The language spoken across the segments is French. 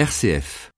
RCF.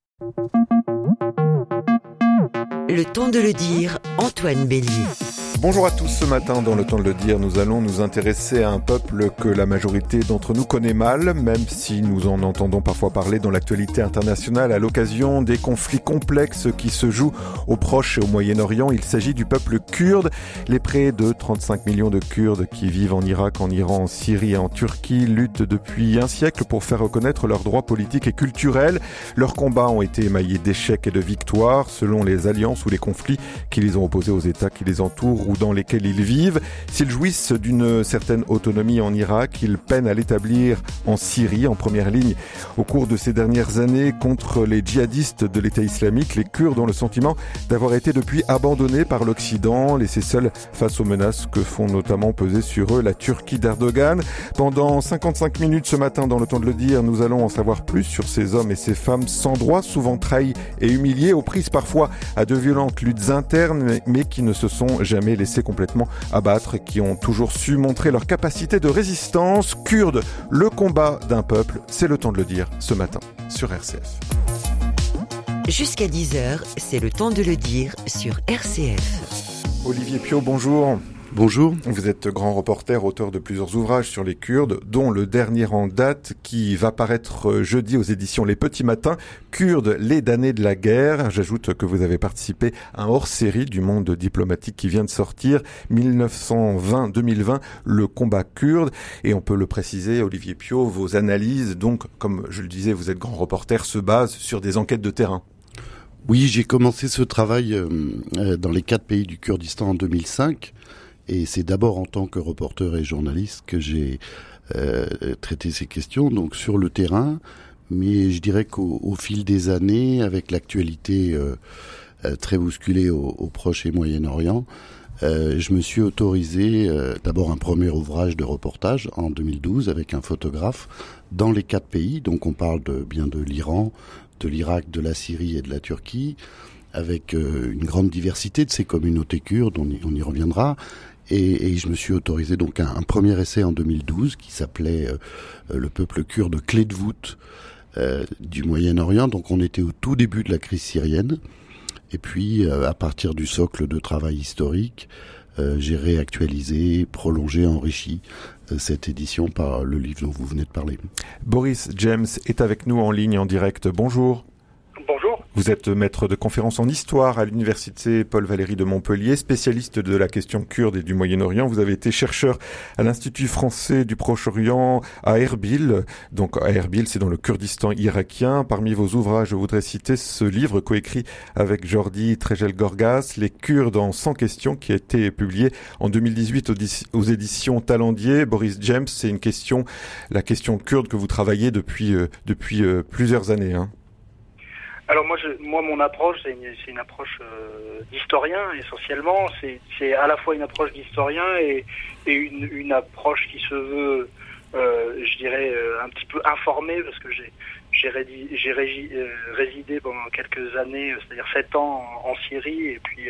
Le temps de le dire, Antoine Bélier. Bonjour à tous, ce matin dans le temps de le dire, nous allons nous intéresser à un peuple que la majorité d'entre nous connaît mal, même si nous en entendons parfois parler dans l'actualité internationale à l'occasion des conflits complexes qui se jouent au Proche et au Moyen-Orient. Il s'agit du peuple kurde, les près de 35 millions de Kurdes qui vivent en Irak, en Iran, en Syrie et en Turquie luttent depuis un siècle pour faire reconnaître leurs droits politiques et culturels. Leurs combats ont été émaillés d'échecs et de victoires selon les alliances ou les conflits qui les ont opposés aux États qui les entourent dans lesquels ils vivent. S'ils jouissent d'une certaine autonomie en Irak, ils peinent à l'établir en Syrie, en première ligne. Au cours de ces dernières années, contre les djihadistes de l'État islamique, les Kurdes ont le sentiment d'avoir été depuis abandonnés par l'Occident, laissés seuls face aux menaces que font notamment peser sur eux la Turquie d'Erdogan. Pendant 55 minutes ce matin, dans le temps de le dire, nous allons en savoir plus sur ces hommes et ces femmes sans droit, souvent trahis et humiliés, aux prises parfois à de violentes luttes internes, mais qui ne se sont jamais laissés complètement abattre, qui ont toujours su montrer leur capacité de résistance. Kurde, le combat d'un peuple, c'est le temps de le dire ce matin sur RCF. Jusqu'à 10h, c'est le temps de le dire sur RCF. Olivier Pio, bonjour. Bonjour. Vous êtes grand reporter, auteur de plusieurs ouvrages sur les Kurdes, dont le dernier en date qui va paraître jeudi aux éditions Les Petits Matins, Kurdes, les damnés de la guerre. J'ajoute que vous avez participé à un hors-série du monde diplomatique qui vient de sortir, 1920-2020, le combat kurde. Et on peut le préciser, Olivier Pio, vos analyses, donc, comme je le disais, vous êtes grand reporter, se basent sur des enquêtes de terrain. Oui, j'ai commencé ce travail euh, dans les quatre pays du Kurdistan en 2005. Et c'est d'abord en tant que reporter et journaliste que j'ai euh, traité ces questions, donc sur le terrain. Mais je dirais qu'au fil des années, avec l'actualité euh, euh, très bousculée au, au, Proche et Moyen-Orient, euh, je me suis autorisé euh, d'abord un premier ouvrage de reportage en 2012 avec un photographe dans les quatre pays. Donc on parle de, bien de l'Iran, de l'Irak, de la Syrie et de la Turquie avec euh, une grande diversité de ces communautés kurdes, on y, on y reviendra, et, je me suis autorisé donc un, premier essai en 2012 qui s'appelait euh, Le peuple kurde clé de voûte euh, du Moyen-Orient. Donc on était au tout début de la crise syrienne. Et puis euh, à partir du socle de travail historique, euh, j'ai réactualisé, prolongé, enrichi euh, cette édition par le livre dont vous venez de parler. Boris James est avec nous en ligne en direct. Bonjour. Vous êtes maître de conférence en histoire à l'université Paul Valéry de Montpellier, spécialiste de la question kurde et du Moyen-Orient. Vous avez été chercheur à l'Institut français du Proche-Orient à Erbil. Donc à Erbil, c'est dans le Kurdistan irakien. Parmi vos ouvrages, je voudrais citer ce livre coécrit avec Jordi Trejel-Gorgas, Les Kurdes en 100 questions, qui a été publié en 2018 aux éditions Talendier. Boris James, c'est une question, la question kurde que vous travaillez depuis, euh, depuis euh, plusieurs années. Hein. Alors moi, je, moi, mon approche, c'est une, approche euh, d'historien essentiellement. C'est à la fois une approche d'historien et, une, approche qui se veut, euh, je dirais, euh, un petit peu informée parce que j'ai résidé pendant quelques années, c'est-à-dire sept ans en, Syrie et puis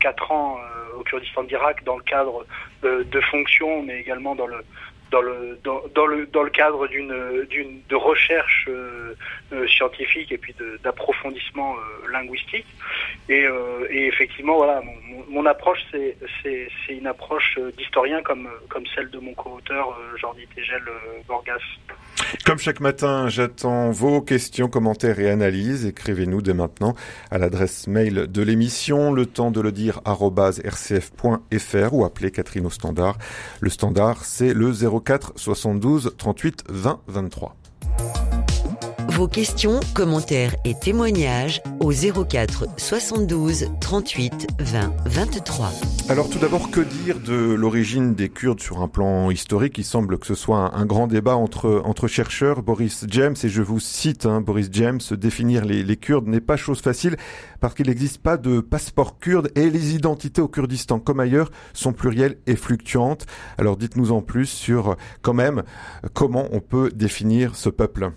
quatre ans au Kurdistan d'Irak dans le cadre de fonctions, mais également dans le dans le dans, dans le dans le cadre d'une d'une de recherche euh, euh, scientifique et puis d'approfondissement euh, linguistique et, euh, et effectivement voilà mon, mon approche c'est c'est c'est une approche d'historien comme comme celle de mon co-auteur Jordi Tegel Borgas. Comme chaque matin, j'attends vos questions, commentaires et analyses. Écrivez-nous dès maintenant à l'adresse mail de l'émission, le temps de le dire rcf.fr ou appelez Catherine au standard. Le standard, c'est le 04 72 38 20 23. Vos questions, commentaires et témoignages au 04 72 38 20 23. Alors tout d'abord, que dire de l'origine des Kurdes sur un plan historique? Il semble que ce soit un, grand débat entre, entre chercheurs. Boris James, et je vous cite, hein, Boris James, définir les, les Kurdes n'est pas chose facile parce qu'il n'existe pas de passeport kurde et les identités au Kurdistan, comme ailleurs, sont plurielles et fluctuantes. Alors dites-nous en plus sur quand même comment on peut définir ce peuple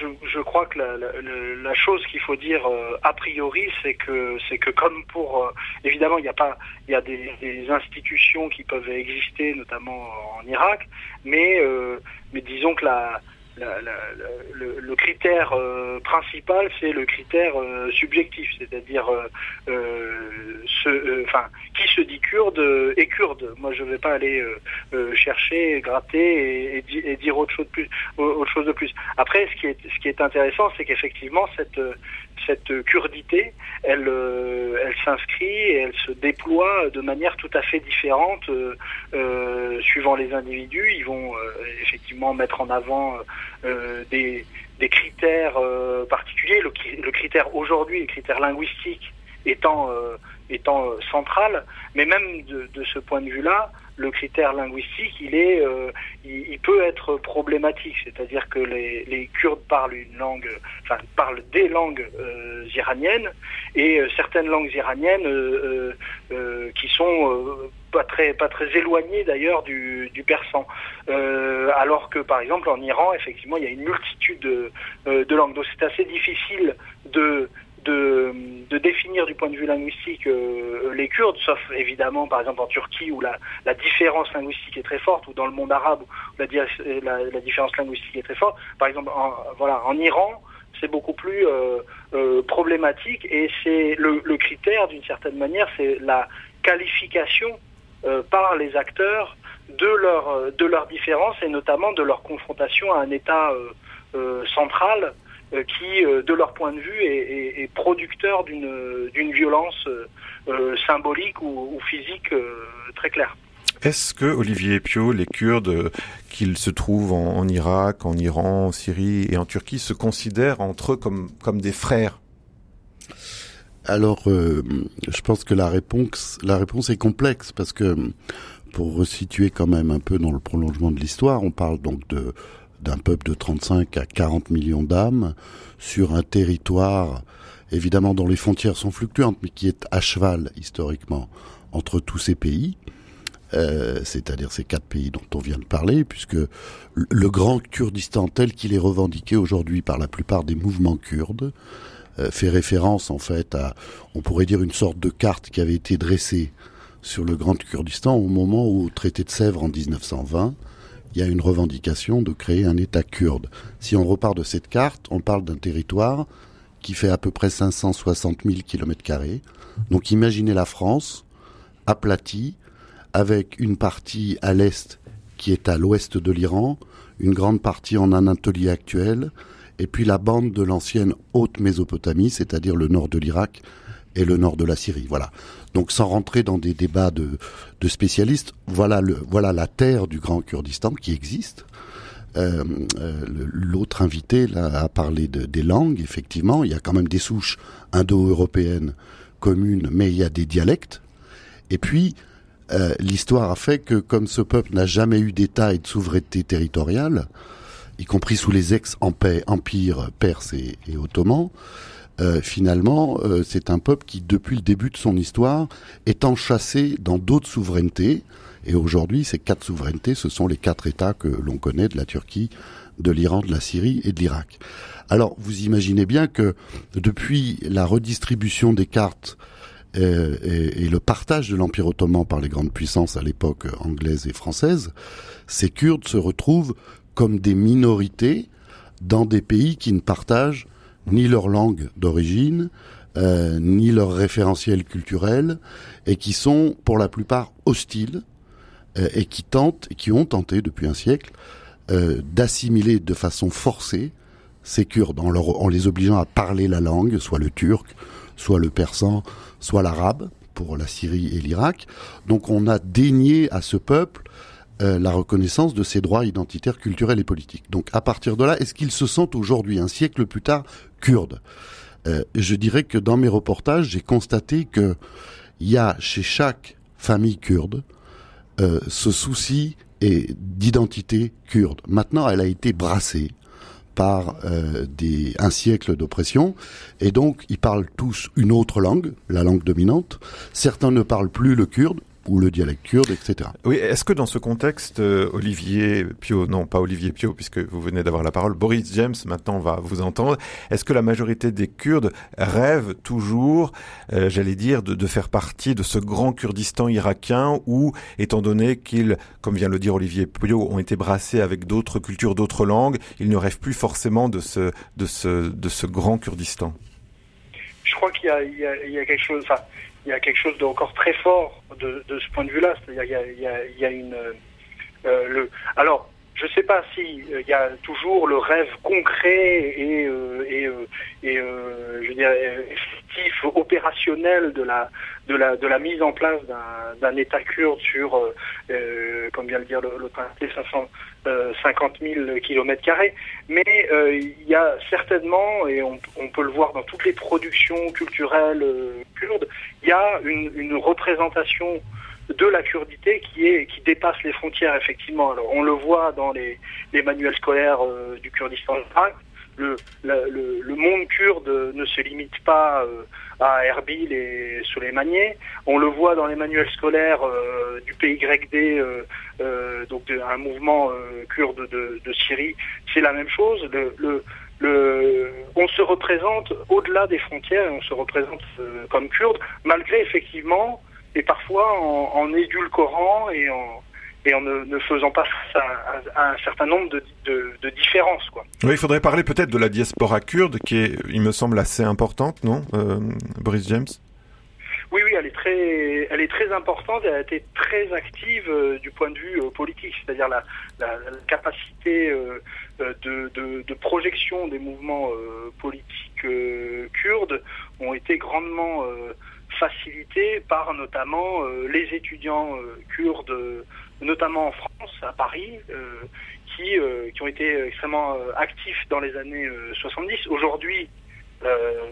je, crois que la, chose qu'il faut dire euh, a priori, c'est que c'est que comme pour euh, évidemment il n'y a pas il y a des, des, institutions qui peuvent exister notamment en Irak, mais euh, mais disons que la le, critère euh, principal, c'est le critère euh, subjectif, c'est-à-dire ce, enfin, qui se dit kurde est kurde. Moi, je ne vais pas aller chercher, gratter et, dire autre chose de plus. Autre chose de plus. Après, ce qui est, ce qui est intéressant, c'est qu'effectivement cette cette kurdité, elle, elle s'inscrit et elle se déploie de manière tout à fait différente suivant les individus. Ils vont effectivement mettre en avant euh, des, critères euh, particuliers. Le, critère aujourd'hui, le critère linguistique étant, euh, étant central, mais même de, de ce point de vue-là, le critère linguistique, il est, il, il, peut être problématique. C'est-à-dire que les, Kurdes parlent une langue, enfin parlent des langues euh, iraniennes et certaines langues iraniennes euh, euh, qui sont pas très pas très éloigné d'ailleurs du, persan. Euh, alors que par exemple en Iran, effectivement, il y a une multitude de, euh, de langues. Donc c'est assez difficile de, de, définir du point de vue linguistique euh, les Kurdes, sauf évidemment par exemple en Turquie où la, différence linguistique est très forte, ou dans le monde arabe où la, différence linguistique est très forte. Par exemple, en, voilà, en Iran, c'est beaucoup plus euh, euh, problématique et c'est le, le, critère d'une certaine manière, c'est la qualification par les acteurs de leur de leurs différences et notamment de leur confrontation à un État central qui, de leur point de vue, est, est, producteur d'une d'une violence symbolique ou, ou physique très claire. Est-ce que, Olivier Pio, les Kurdes, qu'ils se trouvent en, en, Irak, en Iran, en Syrie et en Turquie, se considèrent entre eux comme, comme des frères? Alors, euh, je pense que la réponse, la réponse est complexe parce que pour resituer quand même un peu dans le prolongement de l'histoire, on parle donc de d'un peuple de 35 à 40 millions d'âmes sur un territoire évidemment dont les frontières sont fluctuantes, mais qui est à cheval historiquement entre tous ces pays. Euh, c'est-à-dire ces quatre pays dont on vient de parler, puisque le grand Kurdistan tel qu'il est revendiqué aujourd'hui par la plupart des mouvements kurdes, euh, fait référence en fait à, on pourrait dire, une sorte de carte qui avait été dressée sur le Grand Kurdistan au moment où, au traité de Sèvres en 1920, il y a une revendication de créer un État kurde. Si on repart de cette carte, on parle d'un territoire qui fait à peu près 560 000 kilomètres carrés. Donc imaginez la France aplatie avec une partie à l'est qui est à l'ouest de l'Iran, une grande partie en Anatolie actuelle, et puis la bande de l'ancienne haute Mésopotamie, c'est-à-dire le nord de l'Irak et le nord de la Syrie. Voilà. Donc sans rentrer dans des débats de, spécialistes, voilà, la terre du Grand Kurdistan qui existe. Euh, euh, L'autre invité a parlé de, des langues, effectivement, il y a quand même des souches indo-européennes communes, mais il y a des dialectes. Et puis, euh, l'histoire a fait que comme ce peuple n'a jamais eu d'État et de souveraineté territoriale, y compris sous les ex-empires perses et, et ottomans, euh, finalement, euh, c'est un peuple qui, depuis le début de son histoire, est enchâssé dans d'autres souverainetés. Et aujourd'hui, ces quatre souverainetés, ce sont les quatre États que l'on connaît de la Turquie, de l'Iran, de la Syrie et de l'Irak. Alors, vous imaginez bien que depuis la redistribution des cartes euh, et, et, le partage de l'Empire ottoman par les grandes puissances à l'époque anglaise et française, ces Kurdes se retrouvent comme des minorités dans des pays qui ne partagent ni leur langue d'origine, euh, ni leur référentiel culturel, et qui sont pour la plupart hostiles, euh, et qui tentent, qui ont tenté depuis un siècle, euh, d'assimiler de façon forcée ces Kurdes, en, en les obligeant à parler la langue, soit le turc, soit le persan, soit l'arabe, pour la Syrie et l'Irak. Donc on a dénié à ce peuple euh, la reconnaissance de ses droits identitaires, culturels et politiques. Donc à partir de là, est-ce qu'ils se sentent aujourd'hui, un siècle plus tard, kurdes? Euh, Je dirais que dans mes reportages, j'ai constaté que il y a chez chaque famille kurde euh, ce souci et d'identité kurde. Maintenant, elle a été brassée par euh, des, un siècle d'oppression, et donc ils parlent tous une autre langue, la langue dominante. Certains ne parlent plus le kurde, ou le dialecte kurde, etc. Oui, est-ce que dans ce contexte, euh, Olivier Pio, non pas Olivier Pio, puisque vous venez d'avoir la parole, Boris James maintenant va vous entendre, est-ce que la majorité des Kurdes rêvent toujours, euh, j'allais dire, de, de, faire partie de ce grand Kurdistan irakien où, étant donné qu'ils, comme vient le dire Olivier Pio, ont été brassés avec d'autres cultures, d'autres langues, ils ne rêvent plus forcément de ce, de ce, de ce grand Kurdistan? Je crois qu'il y, y, y a, quelque chose... Enfin, il y a quelque chose d'encore très fort de, ce point de vue-là. Il y a, une euh, le. Alors, je ne sais pas si il y a toujours le rêve concret et euh, euh, je veux dire effectif, opérationnel de la mise en place d'un État kurde sur, comme vient le dire le, le 500 50 000 kilomètres carrés, mais euh, il y a certainement, et on, peut le voir dans toutes les productions culturelles il y a une, représentation de la kurdité qui est qui dépasse les frontières effectivement. Alors on le voit dans les, manuels scolaires euh, du Kurdistan le, le, monde kurde ne se limite pas euh, à Erbil et Soleimani. On le voit dans les manuels scolaires euh, du PYD, euh, donc de, un mouvement kurde de, Syrie. C'est la même chose. On se représente au-delà des frontières, on se représente euh, comme kurde, malgré effectivement, et parfois en, en édulcorant et en, ne, faisant pas face à, un certain nombre de, différences. Quoi. Oui, il faudrait parler peut-être de la diaspora kurde, qui est, il me semble, assez importante, non, euh, James? Oui, oui, elle est très, elle est très importante. Elle a été très active euh, du point de vue euh, politique, c'est-à-dire la, capacité euh, de, de, projection des mouvements politiques kurdes ont été grandement facilitées par notamment les étudiants kurdes notamment en France, à Paris, qui, qui ont été extrêmement actifs dans les années 70. Aujourd'hui,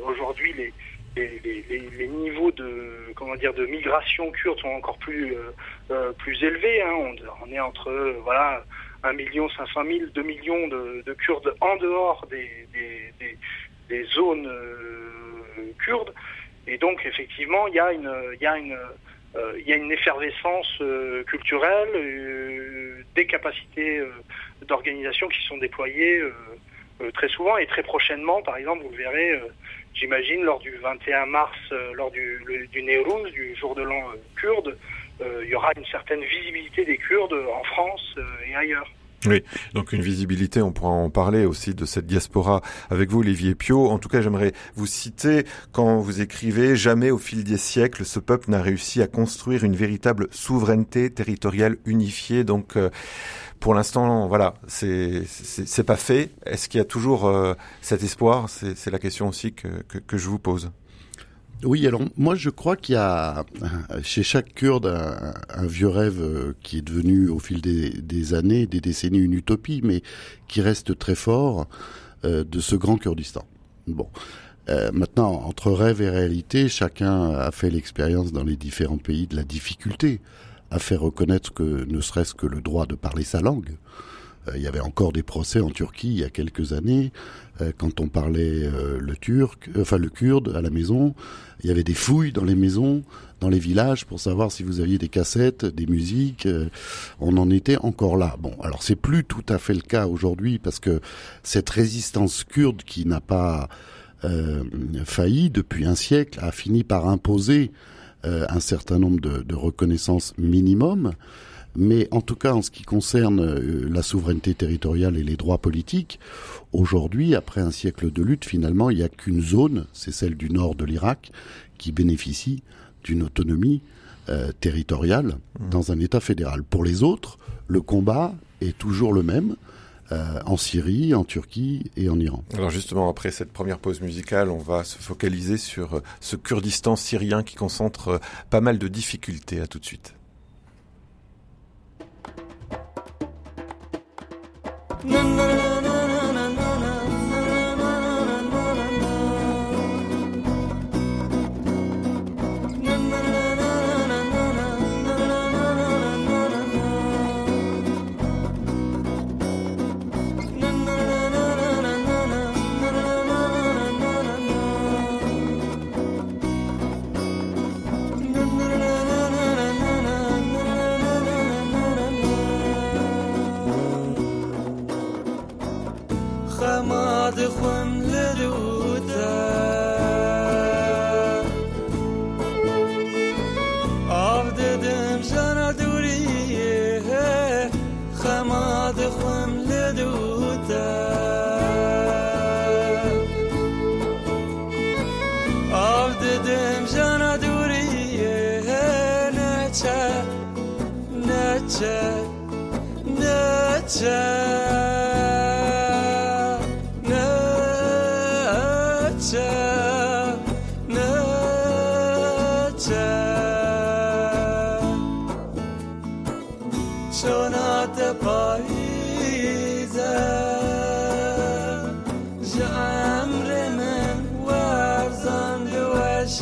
aujourd'hui les, les, niveaux de comment dire de migration kurde sont encore plus plus élevés. Hein. On, est entre voilà 1 million 500 000, 2 millions de, de Kurdes en dehors des, des, zones kurdes. Et donc effectivement, il y a une il y a une euh, il y a une effervescence euh, culturelle, euh, des capacités d'organisation qui sont déployées très souvent et très prochainement, par exemple, vous le verrez, j'imagine, lors du 21 mars, lors du, du du jour de l'an kurde, il y aura une certaine visibilité des Kurdes en France et ailleurs. Oui, donc une visibilité, on pourra en parler aussi de cette diaspora avec vous, Olivier Pio. En tout cas, j'aimerais vous citer quand vous écrivez Jamais au fil des siècles, ce peuple n'a réussi à construire une véritable souveraineté territoriale unifiée. Donc, euh, pour l'instant, voilà, c'est pas fait. Est-ce qu'il y a toujours euh, cet espoir? C'est la question aussi que, je vous pose. Oui, alors moi je crois qu'il y a chez chaque Kurde un, vieux rêve euh, qui est devenu au fil des, années, des décennies une utopie, mais qui reste très fort euh, de ce grand Kurdistan. Bon. Euh, maintenant, entre rêve et réalité, chacun a fait l'expérience dans les différents pays de la difficulté à faire reconnaître que ne serait-ce que le droit de parler sa langue. Il y avait encore des procès en Turquie il y a quelques années quand on parlait euh, le turc, enfin le kurde à la maison. Il y avait des fouilles dans les maisons, dans les villages pour savoir si vous aviez des cassettes, des musiques. on en était encore là. Bon, alors c'est plus tout à fait le cas aujourd'hui parce que cette résistance kurde qui n'a pas euh, failli depuis un siècle a fini par imposer euh, un certain nombre de, de reconnaissances minimum. Mais en tout cas, en ce qui concerne euh, la souveraineté territoriale et les droits politiques, aujourd'hui, après un siècle de lutte, finalement, il n'y a qu'une zone, c'est celle du nord de l'Irak, qui bénéficie d'une autonomie euh, territoriale mmh. dans un État fédéral. Pour les autres, le combat est toujours le même. Euh, en Syrie, en Turquie et en Iran. Alors justement, après cette première pause musicale, on va se focaliser sur ce Kurdistan syrien qui concentre pas mal de difficultés. À tout de suite. Na, na,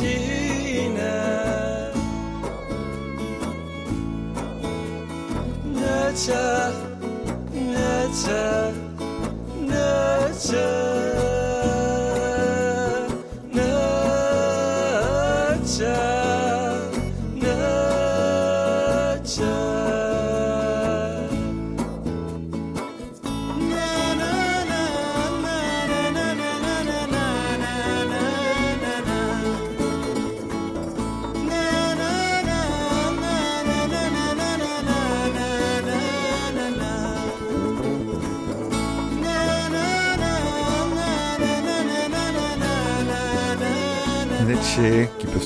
na, qui peut se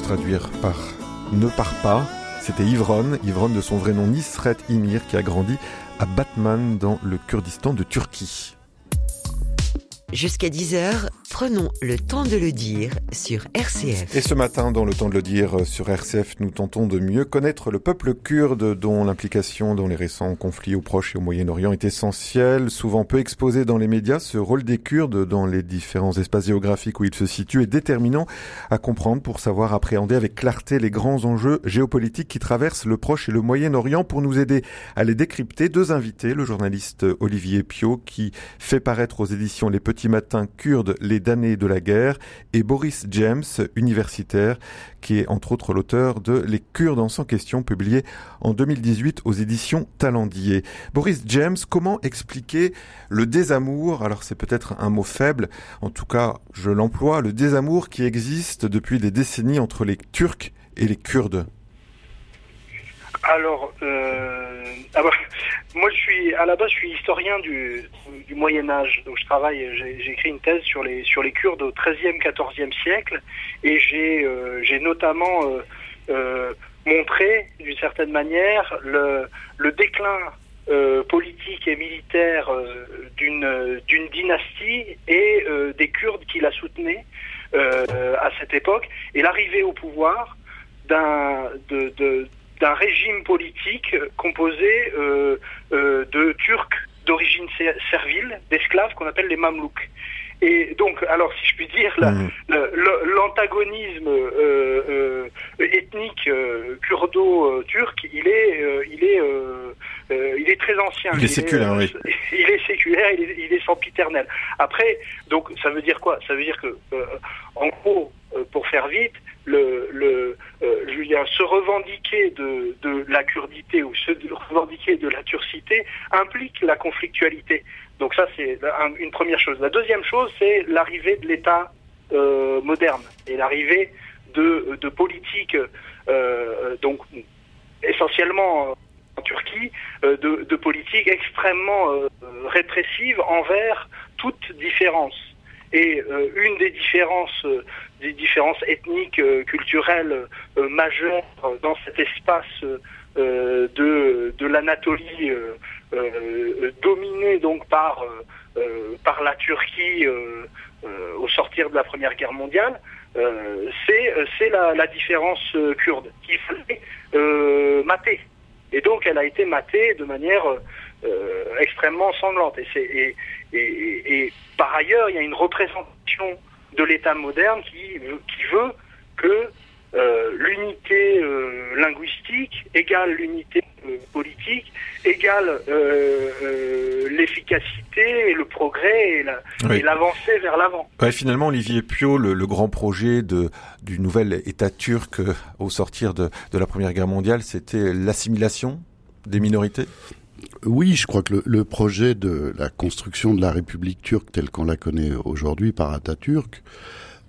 traduire par ne pars pas. C'était Ivron, Ivron de son vrai nom Nisret Imir, qui a grandi à Batman dans le Kurdistan de Turquie. Jusqu'à 10h, prenons le temps de le dire sur RCF. Et ce matin, dans le temps de le dire sur RCF, nous tentons de mieux connaître le peuple kurde dont l'implication dans les récents conflits au Proche et au Moyen-Orient est essentielle, souvent peu exposé dans les médias. Ce rôle des Kurdes dans les différents espaces géographiques où ils se situent est déterminant à comprendre pour savoir appréhender avec clarté les grands enjeux géopolitiques qui traversent le Proche et le Moyen-Orient. Pour nous aider à les décrypter, deux invités, le journaliste Olivier Pio qui fait paraître aux éditions Les Petits Matin kurde, les de la guerre, et Boris James, universitaire, qui est entre autres l'auteur de Les Kurdes en sans question, publié en 2018 aux éditions Talendier. Boris James, comment expliquer le désamour, alors c'est peut-être un mot faible, en tout cas je l'emploie, le désamour qui existe depuis des décennies entre les Turcs et les Kurdes alors, euh, ah bah, moi, je suis à la base, je suis historien du, Moyen Âge. Donc, je travaille, j'ai écrit une thèse sur les sur les Kurdes au XIIIe, XIVe siècle, et j'ai euh, j'ai notamment euh, montré, d'une certaine manière, le le déclin politique et militaire d'une d'une dynastie et des Kurdes qui la soutenaient à cette époque, et l'arrivée au pouvoir d'un de d'un régime politique composé euh, euh, de Turcs d'origine servile, d'esclaves qu'on appelle les Mamelouks. Et donc, alors si je puis dire, mmh. l'antagonisme euh, euh, ethnique euh, kurdo-turc, il est, euh, il est, il est très ancien. Il est séculaire, oui. Il est séculaire, il est, il est sempiternel. Après, donc, ça veut dire quoi? Ça veut dire que, en gros, pour faire vite, dire, se revendiquer de, la kurdité ou se revendiquer de la turcité implique la conflictualité. Donc ça, c'est une première chose. La deuxième chose, c'est l'arrivée de l'État euh, moderne et l'arrivée de, politiques, euh, donc essentiellement en Turquie, euh, de, politiques extrêmement euh, répressives envers toute différence. Et euh, une des différences, différences ethniques, culturelles majeures dans cet espace de, l'Anatolie euh, dominé donc par euh, euh, la Turquie au sortir de la Première Guerre mondiale, c'est la, différence kurde qu'il fallait mater. Et donc elle a été matée de manière extrêmement sanglante. Et, et, et, et, par ailleurs, il y a une représentation de l'État moderne qui, qui veut que euh, l'unité euh, linguistique égale l'unité euh, politique égale l'efficacité et le progrès et l'avancée vers l'avant. Ouais, finalement, Olivier Pio, le, le, grand projet de, du nouvel État turc au sortir de, de la Première Guerre mondiale, c'était l'assimilation des minorités? Oui, je crois que le, projet de la construction de la République turque telle qu'on la connaît aujourd'hui par Atatürk,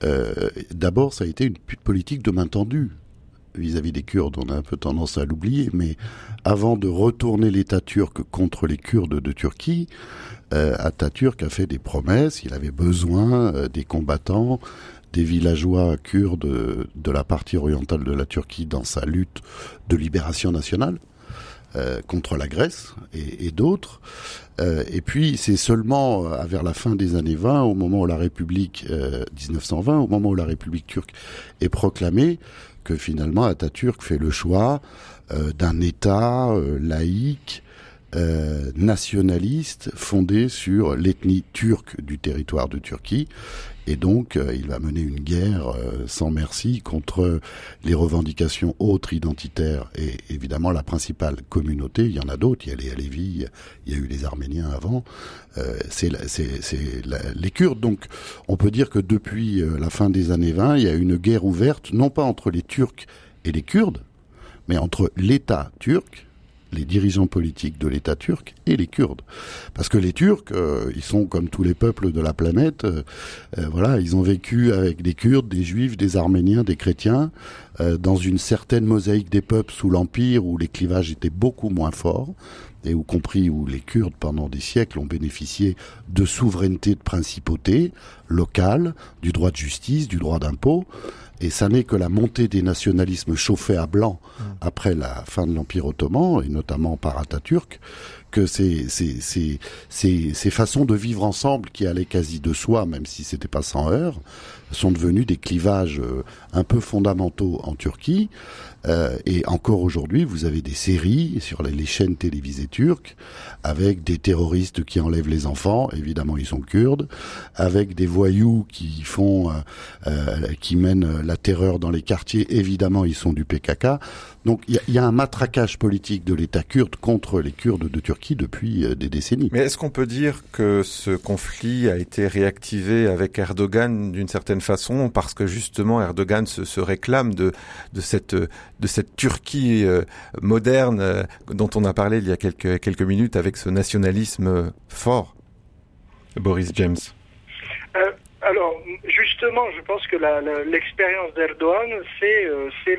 euh, d'abord ça a été une politique de main tendue vis-à-vis des Kurdes. On a un peu tendance à l'oublier, mais avant de retourner l'État turc contre les Kurdes de Turquie, euh, Atatürk a fait des promesses. Il avait besoin euh, des combattants, des villageois kurdes de la partie orientale de la Turquie dans sa lutte de libération nationale. Euh, contre la Grèce et, d'autres. Euh, et puis c'est seulement euh, vers la fin des années 20, au moment où la République 1920, au moment où la République turque est proclamée, que finalement Atatürk fait le choix d'un État laïque euh, nationaliste fondé sur l'ethnie turque du territoire de Turquie. Et donc, euh, il va mener une guerre euh, sans merci contre les revendications autres identitaires et évidemment la principale communauté. Il y en a d'autres. Il y a les Alévis, il y a eu les Arméniens avant. c'est les Kurdes. Donc, on peut dire que depuis la fin des années 20, il y a une guerre ouverte, non pas entre les Turcs et les Kurdes, mais entre l'État turc les dirigeants politiques de l'État turc et les Kurdes. Parce que les Turcs, euh, ils sont comme tous les peuples de la planète. Euh, euh, voilà, ils ont vécu avec des Kurdes, des Juifs, des Arméniens, des chrétiens, dans une certaine mosaïque des peuples sous l'Empire où les clivages étaient beaucoup moins forts et y compris où les Kurdes pendant des siècles ont bénéficié de souveraineté de principauté locale, du droit de justice, du droit d'impôt. Et ça n'est que la montée des nationalismes chauffés à blanc mmh. après la fin de l'Empire ottoman, et notamment par Atatürk, que ces, ces, ces, ces, ces façons de vivre ensemble qui allaient quasi de soi, même si c'était pas sans heurts, sont devenus des clivages euh, un peu fondamentaux en Turquie. Euh, et encore aujourd'hui, vous avez des séries sur les, chaînes télévisées turques avec des terroristes qui enlèvent les enfants, évidemment ils sont kurdes, avec des voyous qui font, euh, euh qui mènent la terreur dans les quartiers, évidemment ils sont du PKK. Donc il y, y, a un matraquage politique de l'État kurde contre les Kurdes de Turquie depuis euh, des décennies. Mais est-ce qu'on peut dire que ce conflit a été réactivé avec Erdogan d'une certaine façon parce que justement Erdogan se, se réclame de, de cette de cette Turquie euh, moderne euh, dont on a parlé il y a quelques quelques minutes avec ce nationalisme fort, Boris James. alors justement, je pense que l'expérience d'Erdogan, c'est c'est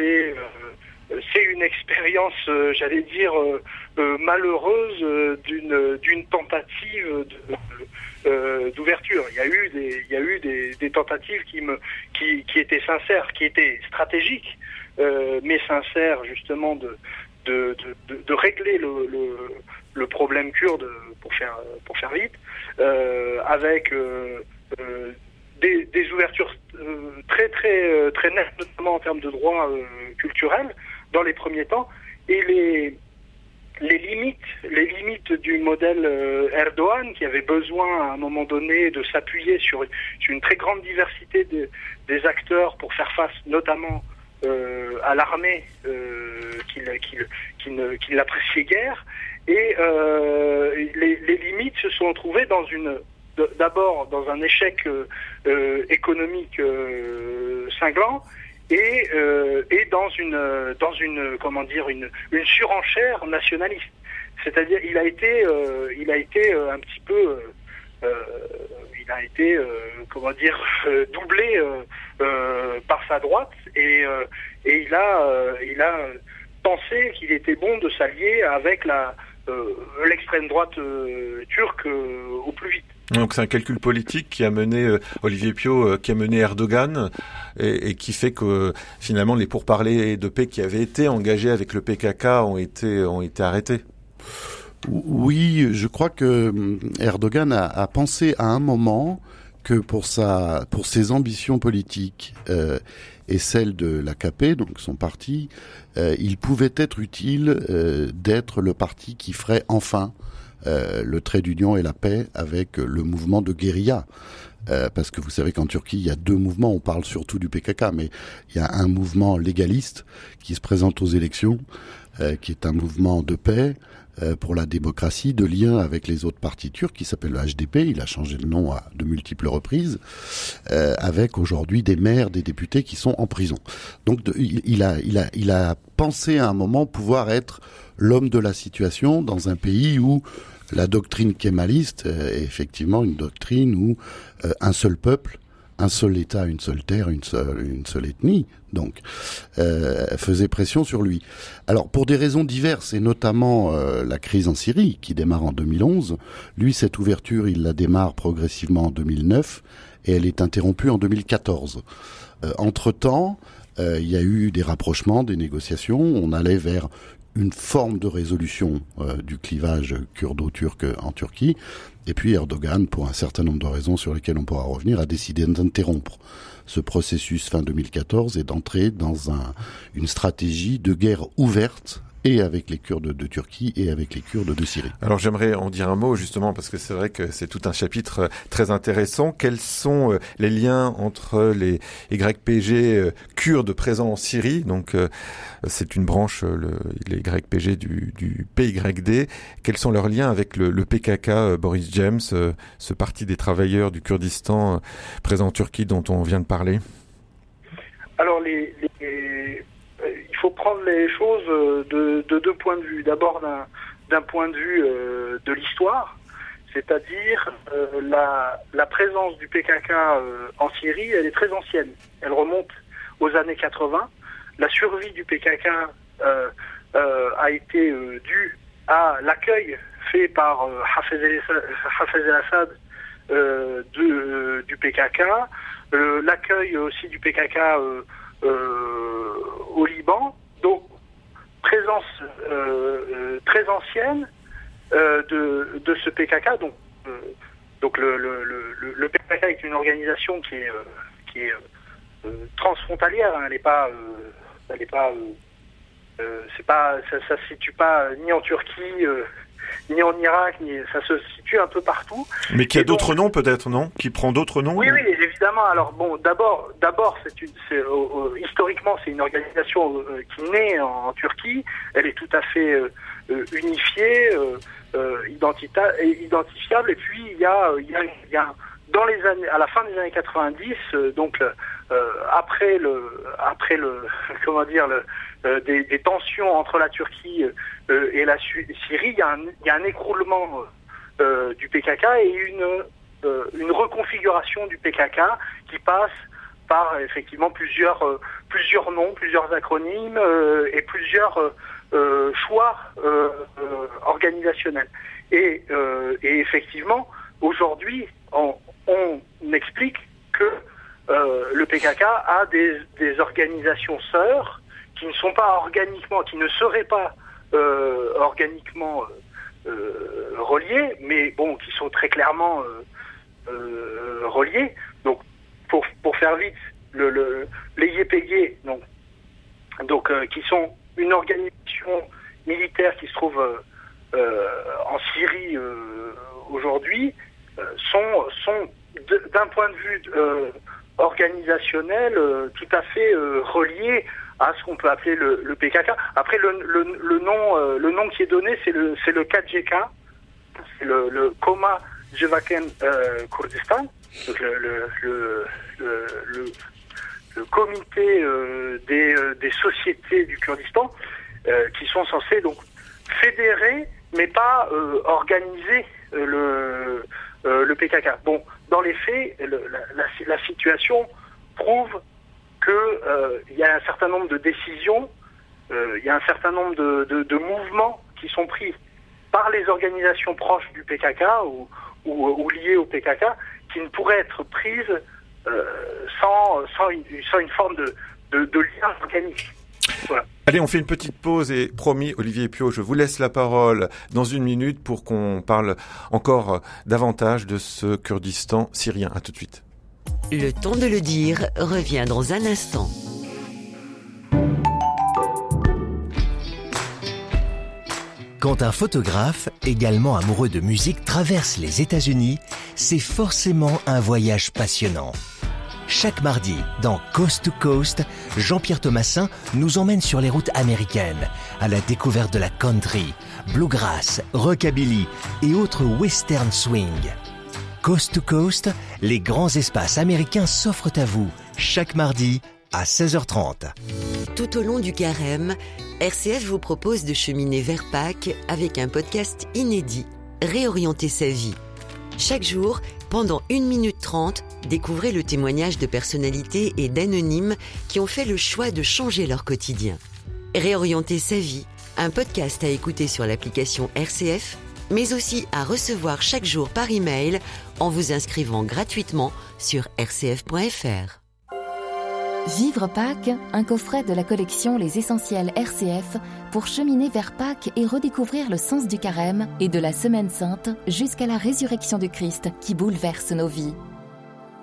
c'est euh, c'est une expérience, euh, j'allais dire, euh, malheureuse d'une tentative d'ouverture. Il y a eu des il eu des, tentatives qui me qui, étaient sincères, qui étaient stratégiques, mais sincères justement de de, régler le, le, le, problème kurde pour faire pour faire vite, avec des, ouvertures très très très nettes, notamment en termes de droits culturels dans les premiers temps et les les limites, les limites du modèle euh, Erdogan, qui avait besoin à un moment donné de s'appuyer sur, une très grande diversité de, des acteurs pour faire face notamment euh, à l'armée euh, qu'il l'appréciait guère. Et euh, les, limites se sont trouvées dans une d'abord dans un échec euh, économique cinglant et, euh, et dans une dans une comment dire une, une surenchère nationaliste. C'est-à-dire il a été euh, il a été euh, un petit peu euh, il a été comment dire doublé par sa droite et et il a il a pensé qu'il était bon de s'allier avec la l'extrême droite turque au plus vite. Donc c'est un calcul politique qui a mené euh, Olivier Pio, euh, qui a mené Erdogan, et, qui fait que finalement les pourparlers de paix qui avaient été engagés avec le PKK ont été ont été arrêtés. Oui, je crois que hum, Erdogan a, a pensé à un moment que pour sa pour ses ambitions politiques euh, et celles de l'AKP, donc son parti, euh, il pouvait être utile euh, d'être le parti qui ferait enfin euh, le trait d'union et la paix avec le mouvement de guérilla. Parce que vous savez qu'en Turquie, il y a deux mouvements, on parle surtout du PKK, mais il y a un mouvement légaliste qui se présente aux élections, qui est un mouvement de paix, pour la démocratie de lien avec les autres partis turcs qui s'appelle le HDP. Il a changé de nom à de multiples reprises, euh, avec aujourd'hui des maires, des députés qui sont en prison. Donc il, a, pensait à un moment pouvoir être l'homme de la situation dans un pays où la doctrine kémaliste est effectivement une doctrine où un seul peuple un seul État, une seule terre, une seule, ethnie, donc euh, faisait pression sur lui. Alors pour des raisons diverses, et notamment euh, la crise en Syrie qui démarre en 2011, lui cette ouverture il la démarre progressivement en 2009 et elle est interrompue en 2014. Euh, entre temps, il y a eu des rapprochements, des négociations. On allait vers une forme de résolution du clivage kurdo-turc en Turquie, et puis Erdogan, pour un certain nombre de raisons sur lesquelles on pourra revenir, a décidé d'interrompre ce processus fin 2014 et d'entrer dans un, une stratégie de guerre ouverte et avec les Kurdes de Turquie et avec les Kurdes de Syrie. Alors j'aimerais en dire un mot justement parce que c'est vrai que c'est tout un chapitre euh, très intéressant. Quels sont euh, les liens entre les YPG euh, kurdes présents en Syrie? Donc c'est une branche, le, les YPG du, du, PYD. Quels sont leurs liens avec le, le PKK, Boris James, ce parti des travailleurs du Kurdistan présent en Turquie dont on vient de parler? Alors les faut prendre les choses euh, de, deux points de vue. D'abord d'un point de vue euh, de l'histoire, c'est-à-dire euh, la, présence du PKK en Syrie, elle est très ancienne. Elle remonte aux années 80. La survie du PKK a été due à l'accueil fait par Hafez el-Assad du PKK, l'accueil aussi du PKK au Liban. Donc, présence euh, euh, très ancienne de, de ce PKK. Donc, donc le, le, le, le, PKK est une organisation qui est, qui est transfrontalière. Hein. elle n'est pas, elle pas, c'est pas, ça, ça se situe pas ni en Turquie ni en Irak, ni ça se situe un peu partout. Mais qui a d'autres noms peut-être, non? Qui prend d'autres noms Oui, oui, évidemment. Alors bon, d'abord, d'abord, c'est une, c'est, historiquement, c'est une organisation euh, qui naît en, Turquie. Elle est tout à fait euh, euh, unifiée, identifiable. Et puis il y a, il y a, il y a dans les années, à la fin des années 90, donc après le, après le, comment dire le euh, des, des, tensions entre la Turquie euh, et la Syrie, il y a un, il y a un écroulement euh, du PKK et une, une reconfiguration du PKK qui passe par effectivement plusieurs, plusieurs noms, plusieurs acronymes et plusieurs choix organisationnels. Et, et effectivement, aujourd'hui, on, on, explique que le PKK a des, des organisations sœurs qui ne sont pas organiquement, qui ne seraient pas euh, organiquement euh, euh, reliés, mais bon, qui sont très clairement reliés. Donc, pour, pour faire vite, le, le, les donc, donc qui sont une organisation militaire qui se trouve en Syrie aujourd'hui, sont, sont d'un point de vue organisationnel tout à fait reliés à ce qu'on peut appeler le, PKK. Après, le, le, nom, euh, le nom qui est donné, c'est le, c'est le KJK, le, Koma Jevaken euh, Kurdistan, donc le, le, le, comité euh, des, des sociétés du Kurdistan, qui sont censés donc fédérer, mais pas organiser le, le PKK. Bon, dans les faits, la situation prouve qu'il euh, y a un certain nombre de décisions, euh, il y a un certain nombre de, mouvements qui sont pris par les organisations proches du PKK ou, liées au PKK qui ne pourraient être prises euh, sans, une, forme de, lien organique. Allez, on fait une petite pause et promis, Olivier Pio, je vous laisse la parole dans une minute pour qu'on parle encore davantage de ce Kurdistan syrien. À tout de suite. Le temps de le dire revient dans un instant. Quand un photographe, également amoureux de musique, traverse les États-Unis, c'est forcément un voyage passionnant. Chaque mardi, dans Coast to Coast, Jean-Pierre Thomasin nous emmène sur les routes américaines, à la découverte de la country, bluegrass, rockabilly et autres western swing. Coast to Coast, les grands espaces américains s'offrent à vous chaque mardi à 16h30. Tout au long du carême, RCF vous propose de cheminer vers Pâques avec un podcast inédit, Réorienter sa vie. Chaque jour, pendant 1 minute 30, découvrez le témoignage de personnalités et d'anonymes qui ont fait le choix de changer leur quotidien. Réorienter sa vie, un podcast à écouter sur l'application RCF, mais aussi à recevoir chaque jour par email en vous inscrivant gratuitement sur rcf.fr. Vivre Pâques, un coffret de la collection Les Essentiels RCF pour cheminer vers Pâques et redécouvrir le sens du carême et de la Semaine Sainte jusqu'à la résurrection du Christ qui bouleverse nos vies.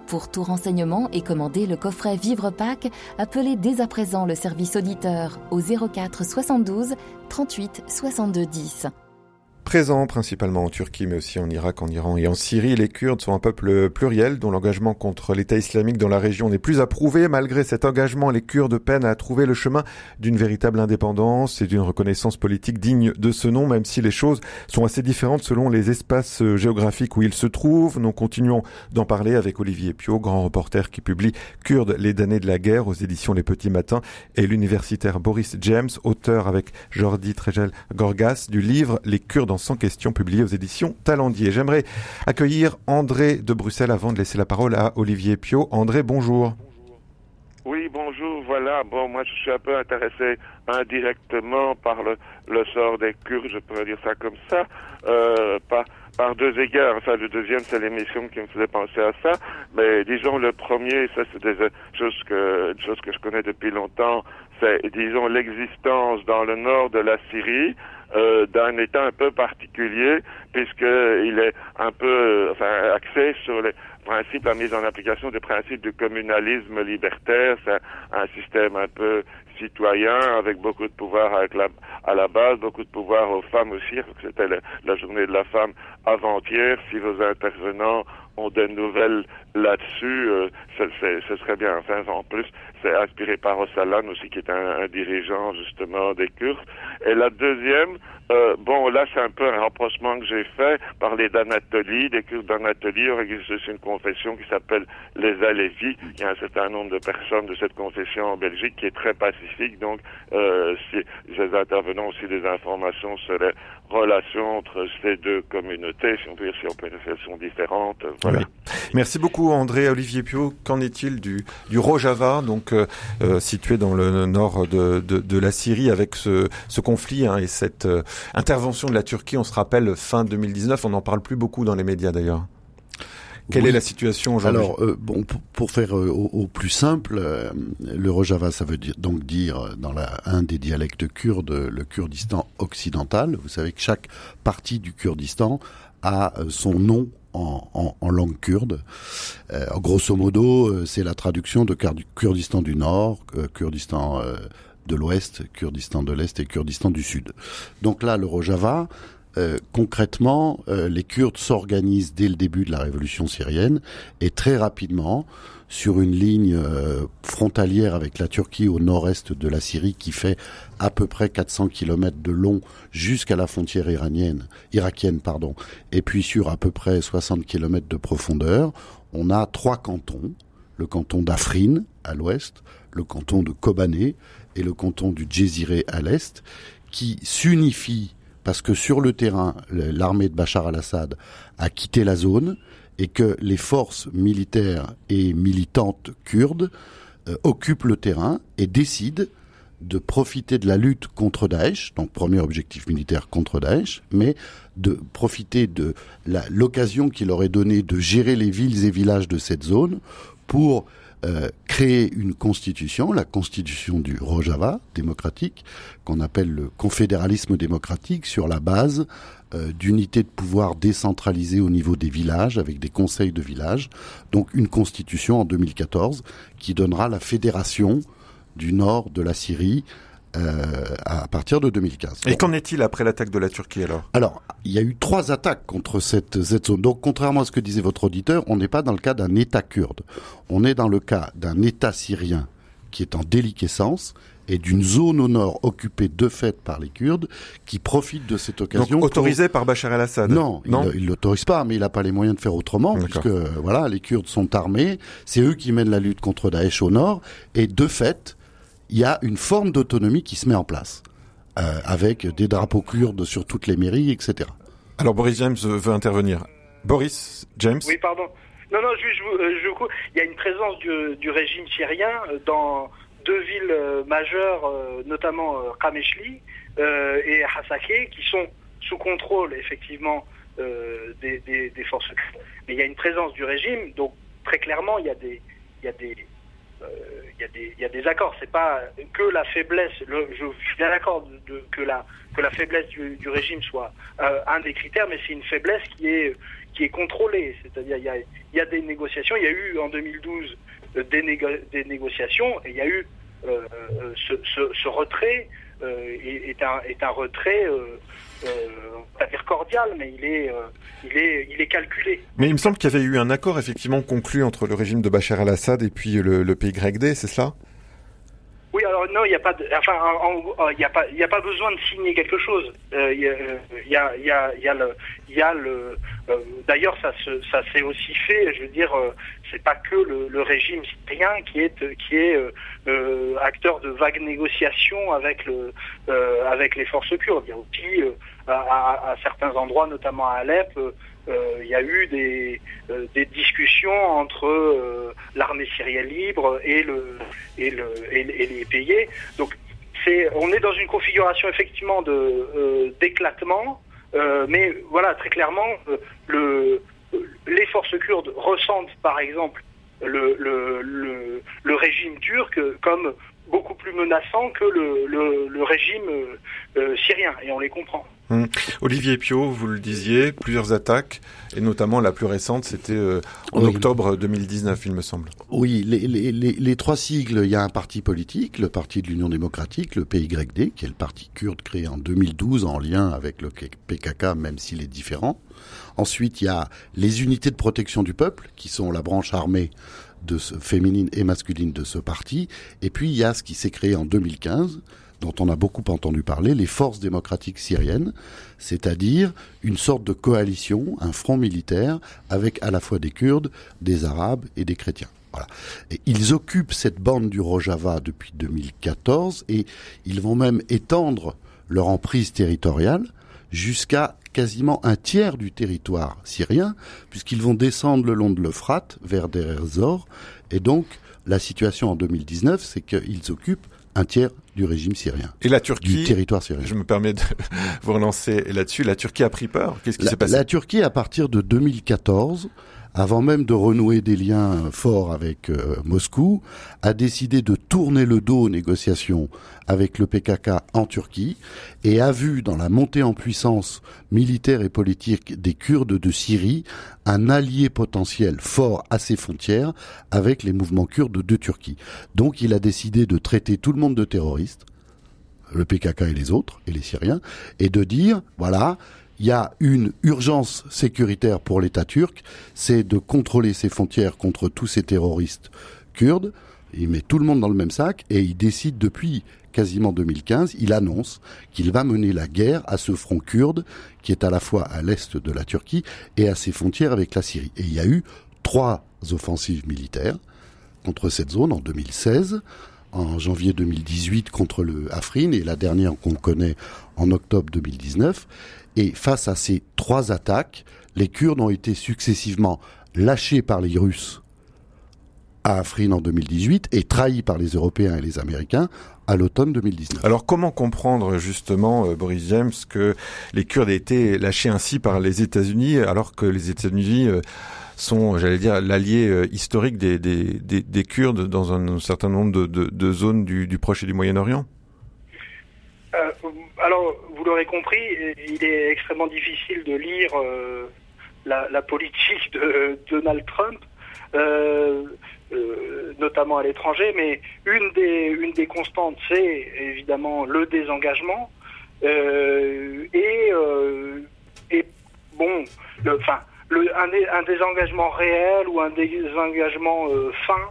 Pour tout renseignement et commander le coffret Vivre Pâques, appelez dès à présent le service auditeur au 04 72 38 62 10. Présents principalement en Turquie, mais aussi en Irak, en Iran et en Syrie, les Kurdes sont un peuple pluriel dont l'engagement contre l'État islamique dans la région n'est plus approuvé. Malgré cet engagement, les Kurdes peinent à trouver le chemin d'une véritable indépendance et d'une reconnaissance politique digne de ce nom, même si les choses sont assez différentes selon les espaces géographiques où ils se trouvent. Nous continuons d'en parler avec Olivier Pio, grand reporter qui publie Kurdes, les damnés de la guerre aux éditions Les Petits Matins, et l'universitaire Boris James, auteur avec Jordi Trejel Gorgas du livre Les Kurdes sans question publié aux éditions Talendier. J'aimerais accueillir André de Bruxelles avant de laisser la parole à Olivier Pio. André, bonjour. Oui, bonjour. Voilà. Bon, moi, je suis un peu intéressé indirectement par le, sort des Kurdes, je pourrais dire ça comme ça, euh, par, deux égards. Enfin, le deuxième, c'est l'émission qui me faisait penser à ça. Mais disons, le premier, ça, c'est des choses que, une chose que je connais depuis longtemps, c'est, disons, l'existence dans le nord de la Syrie euh, d'un État un peu particulier, puisqu'il est un peu euh, enfin, axé sur les principes, la mise en application des principes du communalisme libertaire. C'est un, système un peu citoyen, avec beaucoup de pouvoir avec la, à la base, beaucoup de pouvoir aux femmes aussi. C'était la, journée de la femme avant-hier. Si vos intervenants ont des nouvelles là-dessus, euh, ce, serait bien. Enfin, en plus, c'est inspiré par Osalan aussi, qui est un, un, dirigeant justement des Kurdes. Et la deuxième, euh, bon, là, c'est un peu un rapprochement que j'ai fait, parler d'Anatolie, des Kurdes d'Anatolie. Il existe une confession qui s'appelle les Alévis. Il y a un certain nombre de personnes de cette confession en Belgique qui est très pacifique. Donc, euh, si les intervenants aussi des informations sur les relations entre ces deux communautés, si on peut dire, si on peut dire elles sont différentes. Voilà. Merci beaucoup, André Olivier Pio. Qu'en est-il du, du Rojava, donc euh, euh, situé dans le nord de, de, de, la Syrie, avec ce, ce conflit hein, et cette euh, intervention de la Turquie, on se rappelle, fin 2019, on n'en parle plus beaucoup dans les médias d'ailleurs. Quelle est la situation aujourd'hui? Alors, euh, bon, pour, faire euh, au, plus simple, euh, le Rojava, ça veut dire, donc dire dans la, un des dialectes kurdes, le Kurdistan occidental. Vous savez que chaque partie du Kurdistan a son nom en, langue kurde. grosso modo, c'est la traduction de Kurdistan du Nord, Kurdistan de l'Ouest, Kurdistan de l'Est et Kurdistan du Sud. Donc là, le Rojava, euh, concrètement, euh, les Kurdes s'organisent dès le début de la révolution syrienne et très rapidement sur une ligne euh, frontalière avec la Turquie au nord-est de la Syrie qui fait à peu près 400 km de long jusqu'à la frontière iranienne, irakienne pardon, et puis sur à peu près 60 km de profondeur, on a trois cantons, le canton d'Afrin à l'ouest, le canton de Kobané et le canton du Djeziré à l'est, qui s'unifient parce que sur le terrain, l'armée de Bachar al-Assad a quitté la zone et que les forces militaires et militantes kurdes euh, occupent le terrain et décident de profiter de la lutte contre Daesh, donc premier objectif militaire contre Daesh, mais de profiter de l'occasion qu'il leur est donnée de gérer les villes et villages de cette zone pour euh, créer une constitution, la constitution du Rojava démocratique, qu'on appelle le confédéralisme démocratique, sur la base euh, d'unités de pouvoir décentralisées au niveau des villages, avec des conseils de village. Donc une constitution en 2014 qui donnera la fédération du nord de la Syrie euh, à partir de 2015. Et qu'en est-il après l'attaque de la Turquie alors? Alors, il y a eu trois attaques contre cette, cette zone. Donc, contrairement à ce que disait votre auditeur, on n'est pas dans le cas d'un État kurde. On est dans le cas d'un État syrien qui est en déliquescence et d'une zone au nord occupée de fait par les Kurdes qui profitent de cette occasion. Donc autorisé par Bachar el-Assad? Non, non? il ne l'autorise pas, mais il n'a pas les moyens de faire autrement, puisque voilà, les Kurdes sont armés, c'est eux qui mènent la lutte contre Daesh au nord, et de fait, il y a une forme d'autonomie qui se met en place. avec des drapeaux kurdes sur toutes les mairies, etc. Alors Boris James veut intervenir. Boris James. Oui, pardon. Non, non, juste, je, il y a une présence du, du régime syrien dans deux villes majeures, notamment Kameshli et Hasake, qui sont sous contrôle effectivement euh, des, des, des, forces Mais il y a une présence du régime, donc très clairement il y a des, il y a des, euh, il, y a des, il y a des accords. C'est pas que la faiblesse. Le, je suis bien d'accord que la que la faiblesse du, régime soit euh, un des critères, mais c'est une faiblesse qui est qui est contrôlée. C'est-à-dire il y a y a des négociations. Il y a eu en 2012 des, des négociations et il y a eu ce, ce, retrait est, un, est un retrait euh, pas dire cordial, mais il est, euh, il est, il est calculé. Mais il me semble qu'il y avait eu un accord effectivement conclu entre le régime de Bachar el-Assad et puis le, le PYD, c'est cela? Oui, alors non, il n'y a pas, enfin, il n'y a pas, il a pas besoin de signer quelque chose. Euh, il y, a, il y, a, il y a le, il le. D'ailleurs, ça ça s'est aussi fait. Je veux dire, c'est pas que le, régime syrien qui est, qui est acteur de vagues négociations avec le, avec les forces kurdes. Il y à, certains endroits, notamment à Alep, euh, euh, il y a eu des, euh, discussions entre l'armée syrienne libre et, le, et, le, et, les payés. Donc on est dans une configuration effectivement d'éclatement, mais voilà très clairement le, les forces kurdes ressentent par exemple le, le, le, le régime turc comme beaucoup plus menaçant que le, le, le régime euh, syrien, et on les comprend. Hum. Olivier Pio, vous le disiez, plusieurs attaques, et notamment la plus récente, c'était euh, en octobre 2019, il me semble. Oui, les, les, les, les, trois sigles, il y a un parti politique, le Parti de l'Union démocratique, le PYD, qui est le parti kurde créé en 2012 en lien avec le PKK, même s'il est différent. Ensuite, il y a les unités de protection du peuple, qui sont la branche armée de féminine et masculine de ce parti. Et puis, il y a ce qui s'est créé en 2015, dont on a beaucoup entendu parler, les forces démocratiques syriennes, c'est-à-dire une sorte de coalition, un front militaire, avec à la fois des Kurdes, des Arabes et des chrétiens. Voilà. Et ils occupent cette bande du Rojava depuis 2014 et ils vont même étendre leur emprise territoriale jusqu'à quasiment un tiers du territoire syrien, puisqu'ils vont descendre le long de l'Euphrate vers Der Zor. Et donc, la situation en 2019, c'est qu'ils occupent un tiers du régime syrien. Et la Turquie, du territoire syrien. Je me permets de vous relancer là-dessus. La Turquie a pris peur? Qu'est-ce qui s'est passé? La Turquie, à partir de 2014, avant même de renouer des liens forts avec euh, Moscou, a décidé de tourner le dos aux négociations avec le PKK en Turquie et a vu dans la montée en puissance militaire et politique des Kurdes de Syrie un allié potentiel fort à ses frontières avec les mouvements kurdes de Turquie. Donc il a décidé de traiter tout le monde de terroriste, le PKK et les autres, et les Syriens, et de dire, voilà, il y a une urgence sécuritaire pour l'État turc, c'est de contrôler ses frontières contre tous ces terroristes kurdes. Il met tout le monde dans le même sac et il décide depuis quasiment 2015, il annonce qu'il va mener la guerre à ce front kurde qui est à la fois à l'est de la Turquie et à ses frontières avec la Syrie. Et il y a eu trois offensives militaires contre cette zone en 2016, en janvier 2018 contre le Afrin et la dernière qu'on connaît en octobre 2019. Et face à ces trois attaques, les Kurdes ont été successivement lâchés par les Russes à Afrin en 2018 et trahis par les Européens et les Américains à l'automne 2019. Alors comment comprendre justement, euh, Boris James, que les Kurdes aient été lâchés ainsi par les États-Unis alors que les États-Unis euh, sont, j'allais dire, l'allié euh, historique des, des, des, Kurdes dans un certain nombre de, de, de zones du, du Proche et du Moyen-Orient? Alors, l'aurez compris, il est extrêmement difficile de lire euh, la, politique de Donald Trump, euh, euh, notamment à l'étranger, mais une des, une des constantes, c'est évidemment le désengagement. et, et bon, enfin, le, un, un, désengagement réel ou un désengagement fin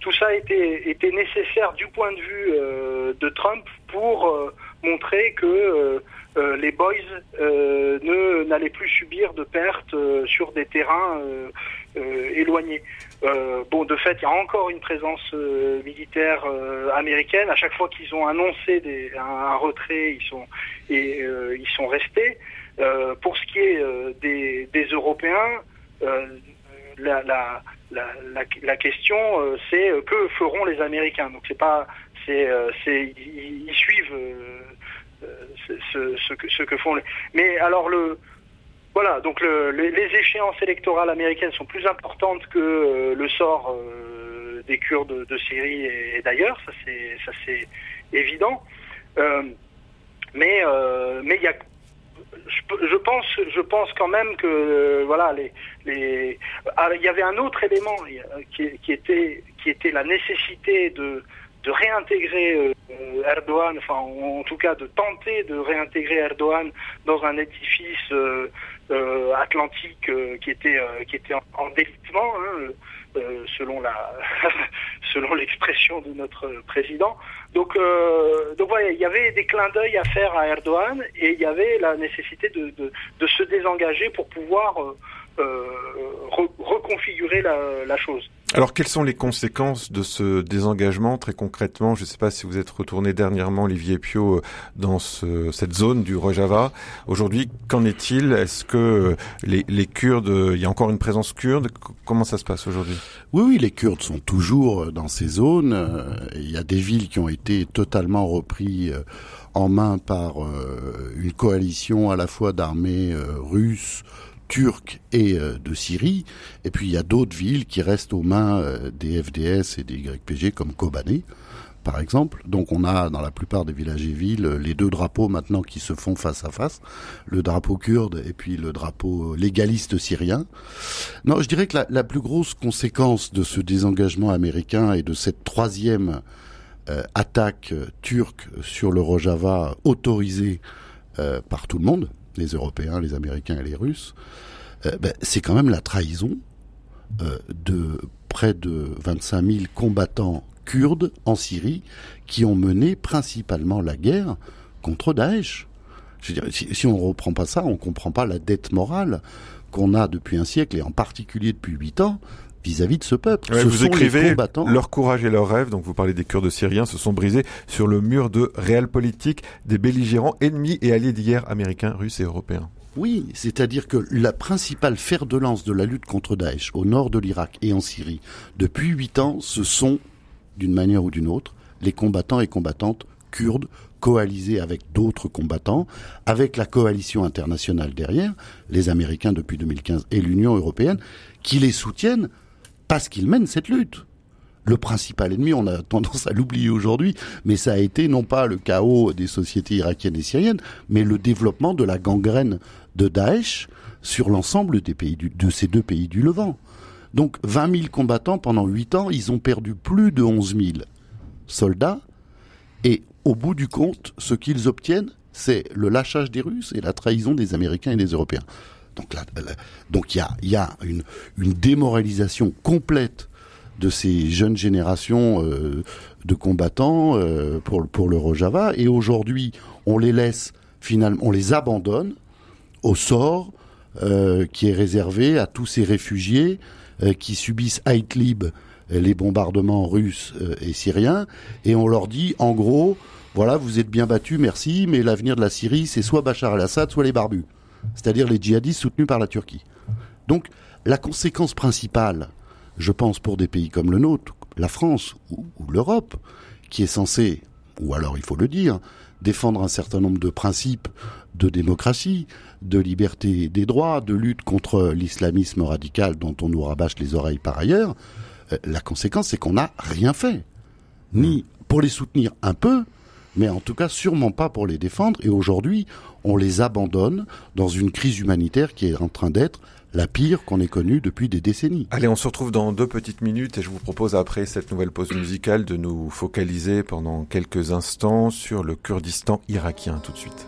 tout ça était, était nécessaire du point de vue de Trump pour montrer que les boys ne n'allaient plus subir de pertes sur des terrains éloignés. bon, de fait, il y a encore une présence militaire américaine. À chaque fois qu'ils ont annoncé un, retrait, ils sont et ils sont restés. pour ce qui est des, des Européens, la, la, la, la, question, euh, c'est euh, que feront les Américains. Donc c'est pas, c'est, euh, c'est, ils, suivent ce, que, ce que font les. Mais alors le, voilà, donc le, les, échéances électorales américaines sont plus importantes que le sort des Kurdes de Syrie et, d'ailleurs, ça c'est, évident. mais mais il y a je, pense, je pense quand même que euh, voilà, les, les, ah, il y avait un autre élément qui, était, qui était la nécessité de, de réintégrer euh, Erdogan, enfin en, tout cas de tenter de réintégrer Erdogan dans un édifice euh, atlantique qui était qui était en, délitement, hein, selon la selon l'expression de notre président. Donc, euh, donc voilà, il y avait des clins d'œil à faire à Erdogan et il y avait la nécessité de, de, se désengager pour pouvoir euh, euh reconfigurer la, la, chose. Alors, quelles sont les conséquences de ce désengagement très concrètement? Je ne sais pas si vous êtes retourné dernièrement, Olivier Pio, dans ce, cette zone du Rojava. Aujourd'hui, qu'en est-il? Est-ce que les, les, Kurdes, il y a encore une présence kurde? Comment ça se passe aujourd'hui? Oui, oui, les Kurdes sont toujours dans ces zones. Il y a des villes qui ont été totalement reprises en main par euh, une coalition à la fois d'armées euh, russes, turcs et euh, de Syrie. Et puis il y a d'autres villes qui restent aux mains euh, des FDS et des YPG comme Kobané par exemple. Donc on a dans la plupart des villages et villes les deux drapeaux maintenant qui se font face à face, le drapeau kurde et puis le drapeau légaliste syrien. Non, je dirais que la, plus grosse conséquence de ce désengagement américain et de cette troisième euh, attaque turque sur le Rojava autorisée par tout le monde, les Européens, les Américains et les Russes, euh, ben, c'est quand même la trahison euh, de près de 25 000 combattants kurdes en Syrie qui ont mené principalement la guerre contre Daesh. Dire, si, on ne reprend pas ça, on ne comprend pas la dette morale qu'on a depuis un siècle et en particulier depuis huit ans vis-à-vis de ce peuple. vous écrivez leur courage et leurs rêves, donc vous parlez des Kurdes syriens, se sont brisés sur le mur de réel politique des belligérants ennemis et alliés d'hier américains, russes et européens. Oui, c'est-à-dire que la principale fer de lance de la lutte contre Daesh au nord de l'Irak et en Syrie depuis huit ans, ce sont, d'une manière ou d'une autre, les combattants et combattantes kurdes coalisés avec d'autres combattants, avec la coalition internationale derrière, les Américains depuis 2015 et l'Union européenne, qui les soutiennent parce qu'ils mènent cette lutte. Le principal ennemi, on a tendance à l'oublier aujourd'hui, mais ça a été non pas le chaos des sociétés irakiennes et syriennes, mais le développement de la gangrène de Daesh sur l'ensemble des pays de ces deux pays du Levant. Donc 20 000 combattants pendant 8 ans, ils ont perdu plus de 11 000 soldats, et au bout du compte, ce qu'ils obtiennent, c'est le lâchage des Russes et la trahison des Américains et des Européens. Donc là, donc il y a, une, démoralisation complète de ces jeunes générations euh, de combattants euh, pour, pour le Rojava. Et aujourd'hui, on les laisse finalement, on les abandonne au sort euh, qui est réservé à tous ces réfugiés qui subissent à Idlib les bombardements russes et syriens. Et on leur dit, en gros, voilà, vous êtes bien battus, merci, mais l'avenir de la Syrie, c'est soit Bachar el-Assad, soit les barbus c'est-à-dire les djihadistes soutenus par la Turquie. Donc la conséquence principale, je pense pour des pays comme le nôtre, la France ou, l'Europe, qui est censée, ou alors il faut le dire, défendre un certain nombre de principes de démocratie, de liberté des droits, de lutte contre l'islamisme radical dont on nous rabâche les oreilles par ailleurs, euh, la conséquence c'est qu'on n'a rien fait. Ni pour les soutenir un peu, mais en tout cas sûrement pas pour les défendre. Et aujourd'hui, on les abandonne dans une crise humanitaire qui est en train d'être la pire qu'on ait connue depuis des décennies. Allez, on se retrouve dans deux petites minutes et je vous propose après cette nouvelle pause musicale de nous focaliser pendant quelques instants sur le Kurdistan irakien tout de suite.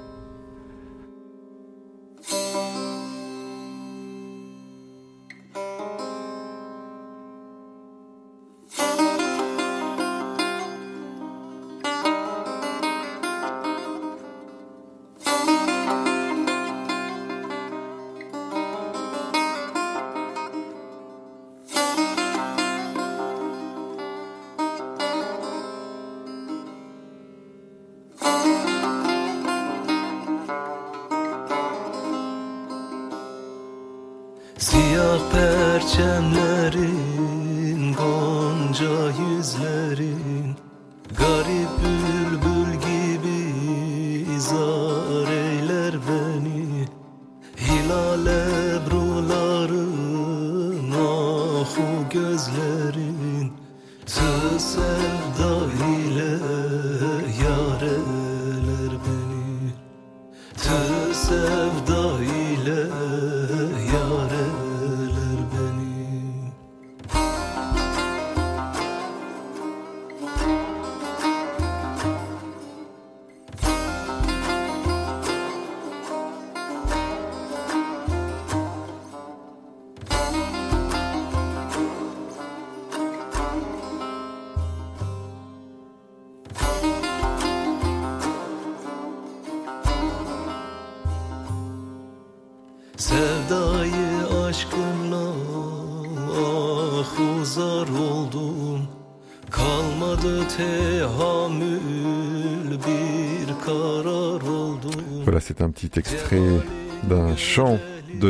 Jesus.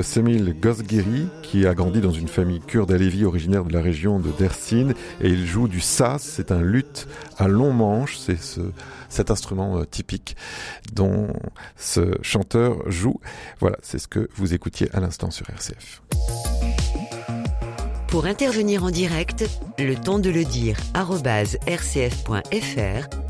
Semil Gosgiri qui a grandi dans une famille kurde à Lévis originaire de la région de Dersim et il joue du saz, c'est un luth à long manche, c'est ce, cet instrument euh, typique dont ce chanteur joue. Voilà, c'est ce que vous écoutiez à l'instant sur RCF. Pour intervenir en direct, le temps de le dire rcf.fr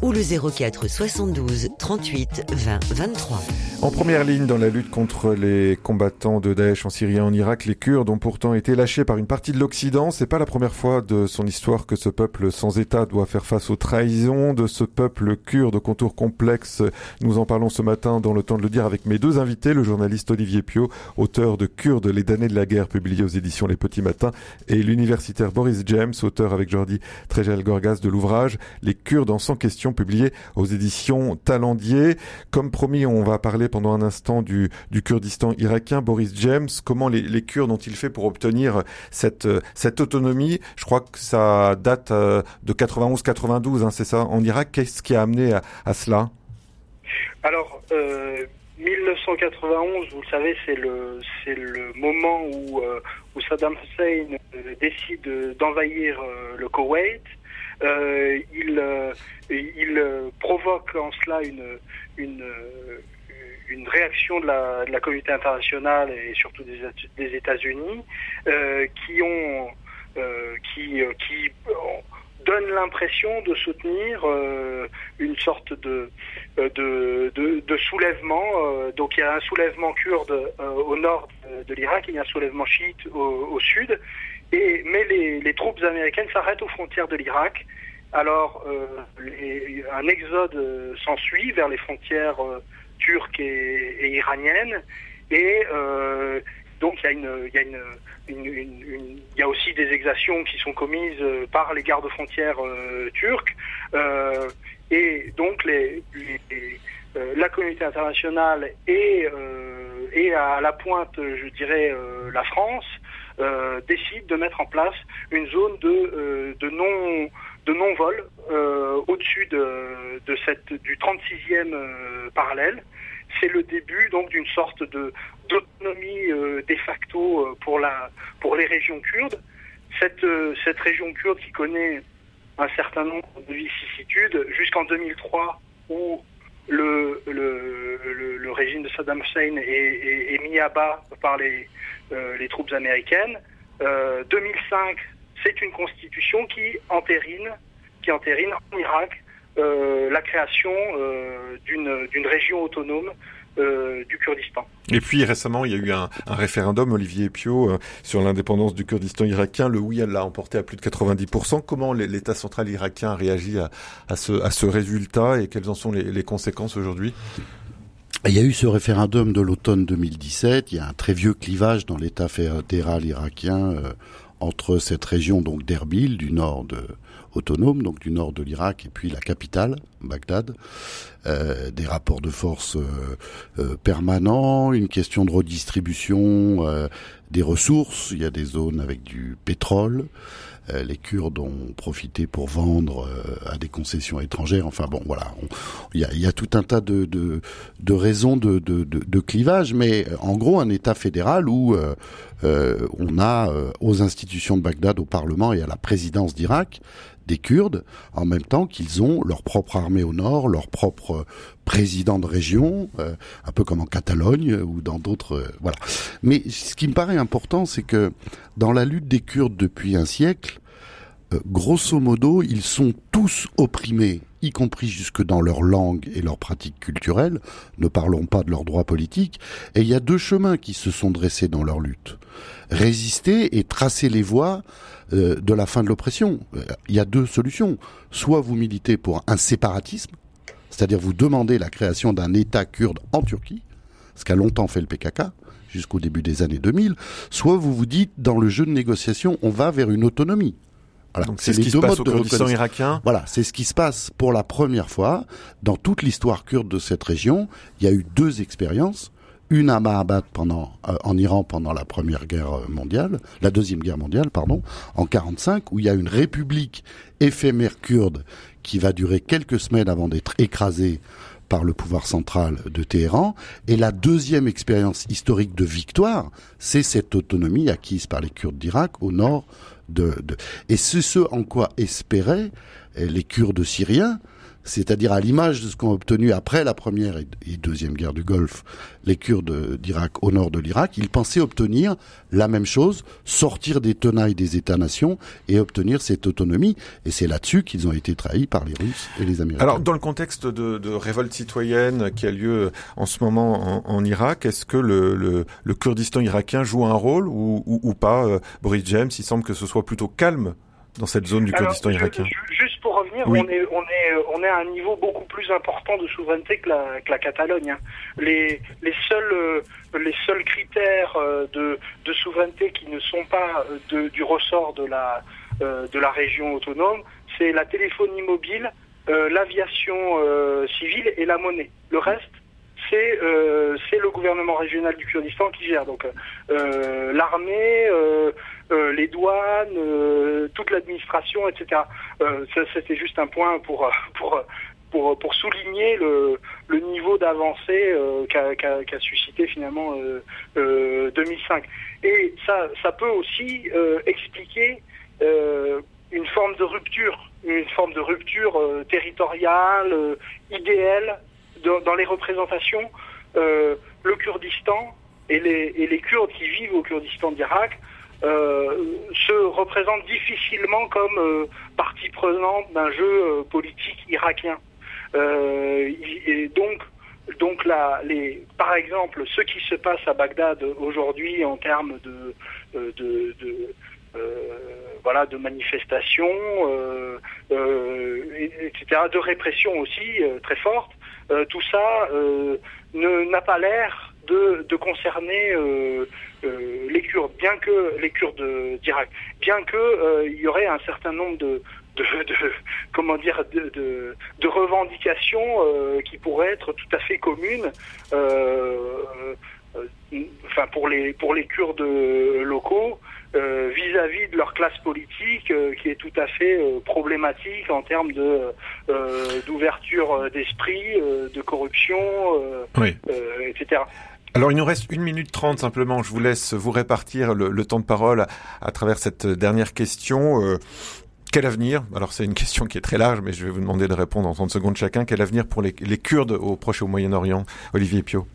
ou le 04 72 38 20 23. En première ligne dans la lutte contre les combattants de Daesh en Syrie et en Irak, les Kurdes ont pourtant été lâchés par une partie de l'Occident. C'est pas la première fois de son histoire que ce peuple sans État doit faire face aux trahisons de ce peuple kurde au contour complexe. Nous en parlons ce matin dans le temps de le dire avec mes deux invités, le journaliste Olivier Pio, auteur de Kurdes, les damnés de la guerre, publié aux éditions Les Petits Matins, et l'universitaire Boris James, auteur avec Jordi Trejel Gorgas de l'ouvrage Les Kurdes en sans question, publié aux éditions Talendier. Comme promis, on va parler pendant un instant du, Kurdistan irakien. Boris James, comment les, Kurdes ont-ils fait pour obtenir cette, autonomie? Je crois que ça date euh, de 91-92, hein, c'est ça, en Irak. Qu'est-ce qui a amené à, à cela? Alors, euh, 1991, vous le savez, c'est le c'est le moment où euh, où Saddam Hussein euh, décide d'envahir euh, le Koweït. Euh, il euh, il provoque en cela une une une réaction de la, de la communauté internationale et surtout des, États-Unis qui ont qui qui euh, donnent l'impression de soutenir euh, une sorte de euh, de, de, de soulèvement. euh, donc il y a un soulèvement kurde au nord de, l'Irak, il y a un soulèvement chiite au, sud. Et, mais les, les troupes américaines s'arrêtent aux frontières de l'Irak. Alors un exode s'ensuit vers les frontières turques et, iraniennes. Et donc il y a une- il y a aussi des exactions qui sont commises euh, par les gardes-frontières euh, turcs. Euh, et donc euh, la communauté internationale et, à la pointe, je dirais, la France, euh, décide de mettre en place une zone de, de non de non-vol au-dessus du 36e euh, parallèle. C'est le début donc d'une sorte de d'autonomie euh, de facto euh, pour la pour les régions kurdes. Cette euh, cette région kurde qui connaît un certain nombre de vicissitudes jusqu'en 2003 où le, le, le, régime de Saddam Hussein est, mis à bas par les, les troupes américaines. Euh, 2005, c'est une constitution qui entérine, qui entérine en Irak la création d'une région autonome euh, du Kurdistan. Et puis récemment, il y a eu un, un référendum, Olivier Pio, euh, sur l'indépendance du Kurdistan irakien. Le oui, elle l'a emporté à plus de 90%. Comment l'État central irakien a réagi à, à, ce, à ce résultat et quelles en sont les, les conséquences aujourd'hui? Il y a eu ce référendum de l'automne 2017. Il y a un très vieux clivage dans l'État fédéral irakien euh, entre cette région donc d'Erbil du nord de, autonome, donc du nord de l'Irak, et puis la capitale, Bagdad. Euh, des rapports de force euh, euh, permanents, une question de redistribution des ressources. Il y a des zones avec du pétrole. les Kurdes ont profité pour vendre à des concessions étrangères. Enfin bon, voilà, il y a, tout un tas de, raisons de, de, clivage, mais en gros un État fédéral où on a aux institutions de Bagdad, au Parlement et à la présidence d'Irak des Kurdes, en même temps qu'ils ont leur propre armée au nord, leur propre président de région, euh, un peu comme en Catalogne ou dans d'autres. Euh, voilà. Mais ce qui me paraît important, c'est que dans la lutte des Kurdes depuis un siècle, euh, grosso modo, ils sont tous opprimés, y compris jusque dans leur langue et leurs pratiques culturelles. Ne parlons pas de leurs droits politiques. Et il y a deux chemins qui se sont dressés dans leur lutte résister et tracer les voies euh, de la fin de l'oppression. Euh, il y a deux solutions. Soit vous militez pour un séparatisme, c'est-à-dire vous demandez la création d'un État kurde en Turquie, ce qu'a longtemps fait le PKK, jusqu'au début des années 2000, soit vous vous dites, dans le jeu de négociation, on va vers une autonomie. Voilà. c'est ce qui se passe au Kurdistan irakien. Voilà, c'est ce qui se passe pour la première fois dans toute l'histoire kurde de cette région. Il y a eu deux expériences une à Mahabad pendant euh, en Iran pendant la première guerre mondiale, la deuxième guerre mondiale, pardon, en 45, où il y a une république éphémère kurde qui va durer quelques semaines avant d'être écrasée par le pouvoir central de Téhéran. Et la deuxième expérience historique de victoire, c'est cette autonomie acquise par les Kurdes d'Irak au nord de, de... Et c'est ce en quoi espéraient les Kurdes syriens, c'est-à-dire à, l'image de ce qu'ont obtenu après la première et deuxième guerre du Golfe les Kurdes d'Irak au nord de l'Irak, ils pensaient obtenir la même chose, sortir des tenailles des États-nations et obtenir cette autonomie. Et c'est là-dessus qu'ils ont été trahis par les Russes et les Américains. Alors, dans le contexte de, révolte citoyenne qui a lieu en ce moment en, Irak, est-ce que le, Kurdistan irakien joue un rôle ou, pas euh, Boris James, il semble que ce soit plutôt calme dans cette zone du Kurdistan irakien Juste pour revenir, on, est, on, est, on est à un niveau beaucoup plus important de souveraineté que la, que la Catalogne. Hein. Les, les, seuls, euh, les seuls critères euh, de, de souveraineté qui ne sont pas euh, de, du ressort de la, de la région autonome, c'est la téléphonie mobile, l'aviation civile et la monnaie. Le reste, c'est euh, le gouvernement régional du Kurdistan qui gère. Donc euh, l'armée, euh, euh les douanes, euh, toute l'administration, etc. ça c'était juste un point pour pour pour, souligner le, niveau d'avancée qu'a qu suscité finalement 2005. Et ça ça peut aussi expliquer une forme de rupture, une forme de rupture territoriale, idéale dans, les représentations, euh, le Kurdistan et les, et les, Kurdes qui vivent au Kurdistan d'Irak euh, se représentent difficilement comme euh, partie prenante d'un jeu politique irakien. et donc, donc là, les, par exemple, ce qui se passe à Bagdad aujourd'hui en termes de, voilà, de manifestations, etc., de répression aussi très forte, euh, tout ça euh, n'a pas l'air de, de, concerner euh, les Kurdes, bien que les Kurdes d'Irak, bien que il y aurait un certain nombre de, de, de, comment dire de, de, de revendications euh, qui pourraient être tout à fait communes euh, enfin pour les pour les Kurdes locaux euh, vis-à-vis de leur classe politique euh, qui est tout à fait euh, problématique en termes de d'ouverture d'esprit, de corruption, etc. Alors il nous reste une minute trente simplement. Je vous laisse vous répartir le, temps de parole à, travers cette dernière question. quel avenir? Alors c'est une question qui est très large, mais je vais vous demander de répondre en 30 secondes chacun. Quel avenir pour les, Kurdes au Proche et au Moyen-Orient? Olivier Pio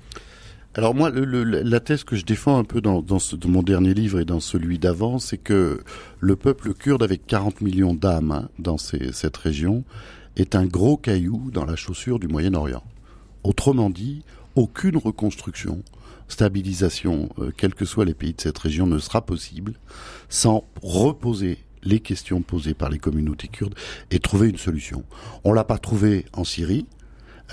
alors moi, la thèse que je défends un peu dans, mon dernier livre et dans celui d'avant, c'est que le peuple kurde, avec 40 millions d'âmes hein, dans cette région, est un gros caillou dans la chaussure du Moyen-Orient. Autrement dit, aucune reconstruction, stabilisation, euh, quels que soient les pays de cette région, ne sera possible sans reposer les questions posées par les communautés kurdes et trouver une solution. On l'a pas trouvé en Syrie,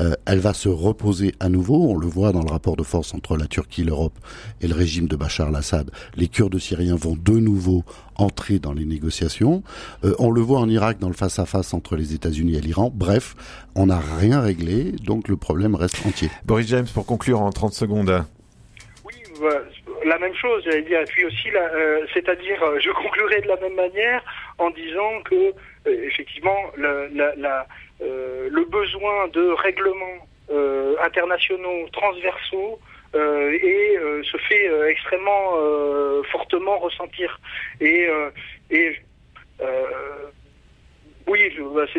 euh, elle va se reposer à nouveau. On le voit dans le rapport de force entre la Turquie, l'Europe et le régime de Bachar al-Assad. Les Kurdes syriens vont de nouveau entrer dans les négociations. Euh, on le voit en Irak dans le face-à-face entre les États-Unis et l'Iran. Bref, on n'a rien réglé, donc le problème reste entier. Boris James, pour conclure en 30 secondes. Oui, bah, la même chose, j'allais dire. Et puis aussi, euh, c'est-à-dire, euh, je conclurai de la même manière en disant que, euh, effectivement, la, la, euh, le besoin de règlements euh, internationaux transversaux euh, et euh, se fait euh, extrêmement euh, fortement ressentir. Et, euh, et euh, oui, bah,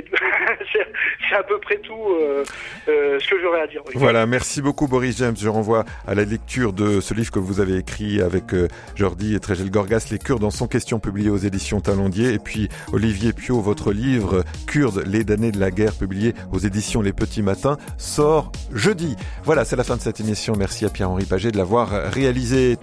c'est à peu près tout euh, euh, ce que j'aurais à dire. Voilà, merci beaucoup Boris James. Je renvoie à la lecture de ce livre que vous avez écrit avec euh, Jordi et Trégel Gorgas, Les Kurdes en sont question, publié aux éditions Talendier. Et puis Olivier Pio, votre livre Kurdes, les damnés de la guerre, publié aux éditions Les Petits Matins, sort jeudi. Voilà, c'est la fin de cette émission. Merci à Pierre-Henri Paget de l'avoir réalisé.